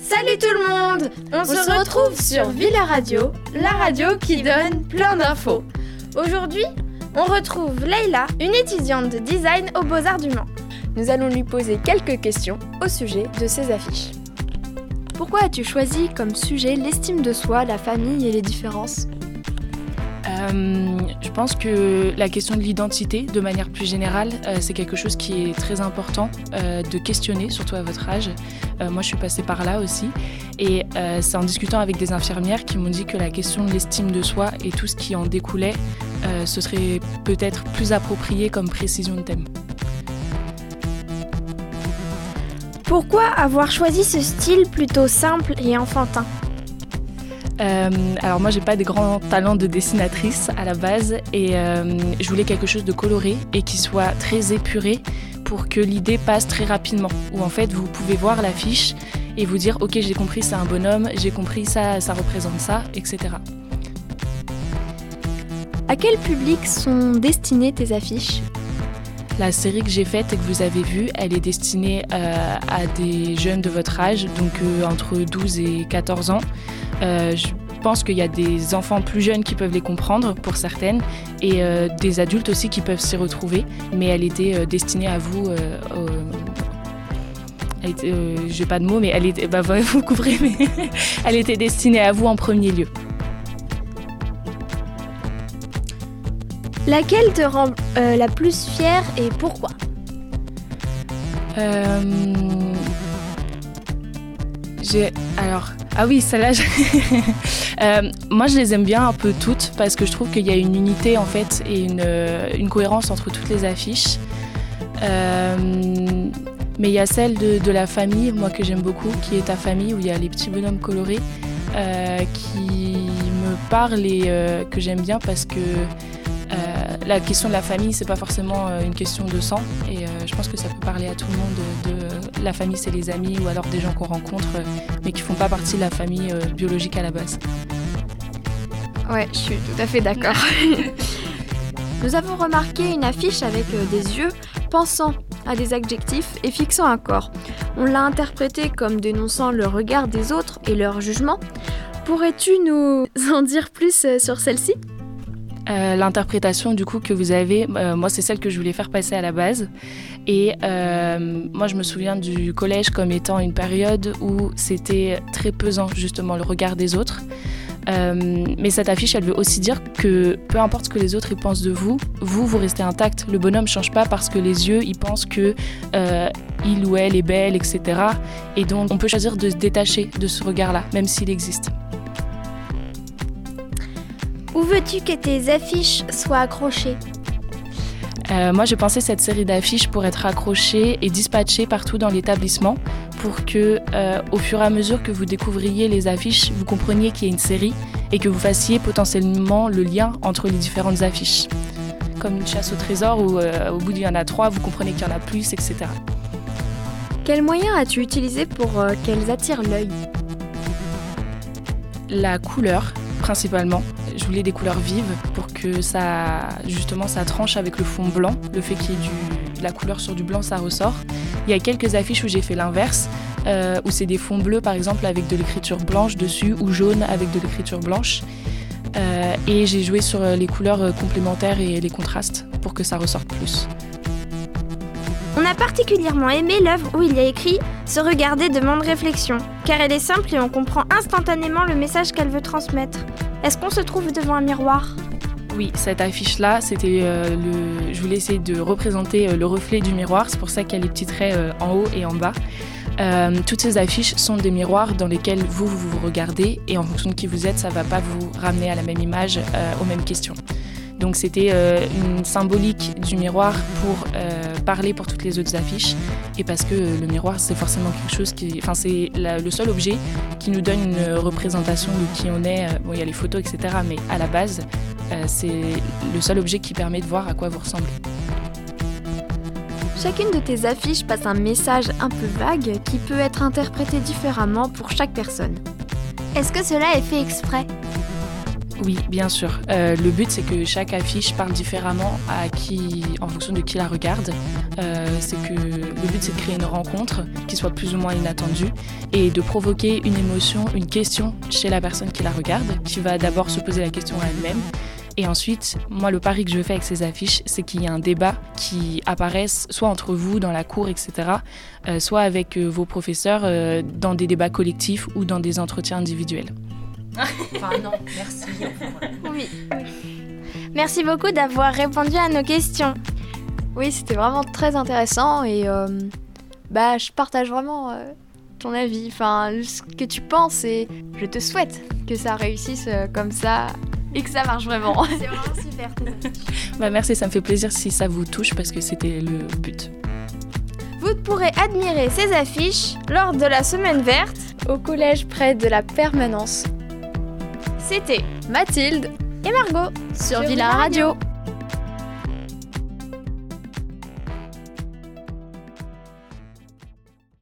Salut tout le monde On, se, retrouve sur Villa Radio, la radio qui donne plein d'infos. Aujourd'hui, on retrouve Leïla, une étudiante de design aux Beaux-Arts du Mans. Nous allons lui poser quelques questions au sujet de ses affiches. Pourquoi as-tu choisi comme sujet l'estime de soi, la famille et les différences? Euh, je pense que la question de l'identité, de manière plus générale, euh, c'est quelque chose qui est très important euh, de questionner, surtout à votre âge. moi, je suis passée par là aussi. Et c'est en discutant avec des infirmières qui m'ont dit que la question de l'estime de soi et tout ce qui en découlait, ce serait peut-être plus approprié comme précision de thème. Pourquoi avoir choisi ce style plutôt simple et enfantin? Euh, alors moi j'ai pas des grands talents de dessinatrice à la base et euh, je voulais quelque chose de coloré et qui soit très épuré pour que l'idée passe très rapidement. Où en fait vous pouvez voir l'affiche et vous dire ok j'ai compris c'est un bonhomme, j'ai compris ça, ça représente ça, etc. À quel public sont destinées tes affiches? La série que j'ai faite et que vous avez vue, elle est destinée euh, à des jeunes de votre âge, donc entre 12 et 14 ans. Euh, je pense qu'il y a des enfants plus jeunes qui peuvent les comprendre pour certaines et euh, des adultes aussi qui peuvent s'y retrouver, mais elle était euh, destinée à vous. Je n'ai pas de mots, mais elle était, bah, vous couvrez, mais elle était destinée à vous en premier lieu. Laquelle te rend la plus fière et pourquoi? J'ai alors ah oui, celle-là, euh, moi je les aime bien un peu toutes parce que je trouve qu'il y a une unité en fait et une, euh, cohérence entre toutes les affiches. Euh, mais il y a celle de, la famille, moi que j'aime beaucoup, qui est ta famille, où il y a les petits bonhommes colorés, qui me parlent et que j'aime bien parce que la question de la famille, c'est pas forcément une question de sang. Et je pense que ça peut parler à tout le monde de la famille, c'est les amis ou alors des gens qu'on rencontre, euh, mais qui font pas partie de la famille euh, biologique à la base. Ouais, je suis tout à fait d'accord. Nous avons remarqué une affiche avec euh, des yeux pensant à des adjectifs et fixant un corps. On l'a interprété comme dénonçant le regard des autres et leur jugement. Pourrais-tu nous en dire plus sur celle-ci? Euh, l'interprétation du coup que vous avez, euh, moi c'est celle que je voulais faire passer à la base. Et euh, moi je me souviens du collège comme étant une période où c'était très pesant justement le regard des autres. mais cette affiche, elle veut aussi dire que peu importe ce que les autres ils pensent de vous, vous, vous restez intact. Le bonhomme ne change pas parce que les yeux, ils pensent que il ou elle est belle, etc. Et donc, on peut choisir de se détacher de ce regard-là, même s'il existe. Où veux-tu que tes affiches soient accrochées? Euh, moi, j'ai pensé cette série d'affiches pour être accrochées et dispatchées partout dans l'établissement pour que, euh, au fur et à mesure que vous découvriez les affiches, vous compreniez qu'il y a une série et que vous fassiez potentiellement le lien entre les différentes affiches. Comme une chasse au trésor où, euh, au bout il y en a trois, vous comprenez qu'il y en a plus, etc. Quels moyens as-tu utilisé pour qu'elles attirent l'œil? La couleur, principalement. Je voulais des couleurs vives pour que ça, justement, ça tranche avec le fond blanc. Le fait qu'il y ait de la couleur sur du blanc, ça ressort. Il y a quelques affiches où j'ai fait l'inverse, euh, où c'est des fonds bleus, par exemple, avec de l'écriture blanche dessus, ou jaune avec de l'écriture blanche. Euh, et j'ai joué sur les couleurs complémentaires et les contrastes pour que ça ressorte plus. On a particulièrement aimé l'œuvre où il y a écrit Se regarder demande réflexion, car elle est simple et on comprend instantanément le message qu'elle veut transmettre. Est-ce qu'on se trouve devant un miroir oui, cette affiche-là, c'était euh. Je voulais essayer de représenter euh, le reflet du miroir. C'est pour ça qu'il y a les petits traits euh, en haut et en bas. toutes ces affiches sont des miroirs dans lesquels vous, vous vous regardez et en fonction de qui vous êtes, ça ne va pas vous ramener à la même image, aux mêmes questions. Donc c'était euh, une symbolique du miroir pour euh, parler pour toutes les autres affiches et parce que le miroir c'est forcément quelque chose qui, enfin c'est le seul objet qui nous donne une représentation de qui on est. Bon il y a les photos etc. Mais à la base euh, c'est le seul objet qui permet de voir à quoi vous ressemblez. Chacune de tes affiches passe un message un peu vague qui peut être interprété différemment pour chaque personne. Est-ce que cela est fait exprès? Oui, bien sûr. Euh, le but, c'est que chaque affiche parle différemment à qui, en fonction de qui la regarde. Euh, c'est que le but, c'est de créer une rencontre qui soit plus ou moins inattendue et de provoquer une émotion, une question chez la personne qui la regarde, qui va d'abord se poser la question à elle-même. Et ensuite, moi, le pari que je fais avec ces affiches, c'est qu'il y a un débat qui apparaisse soit entre vous dans la cour, etc., euh, soit avec vos professeurs dans des débats collectifs ou dans des entretiens individuels. Enfin non, merci. Oui. Merci beaucoup d'avoir répondu à nos questions. Oui, c'était vraiment très intéressant et euh, bah je partage vraiment euh, ton avis, enfin ce que tu penses et je te souhaite que ça réussisse euh, comme ça et que ça marche vraiment. C'est vraiment super. Bah merci, ça me fait plaisir si ça vous touche parce que c'était le but. Vous pourrez admirer ces affiches lors de la semaine verte Au collège près de la permanence, C'était Mathilde et Margot sur Villa Radio.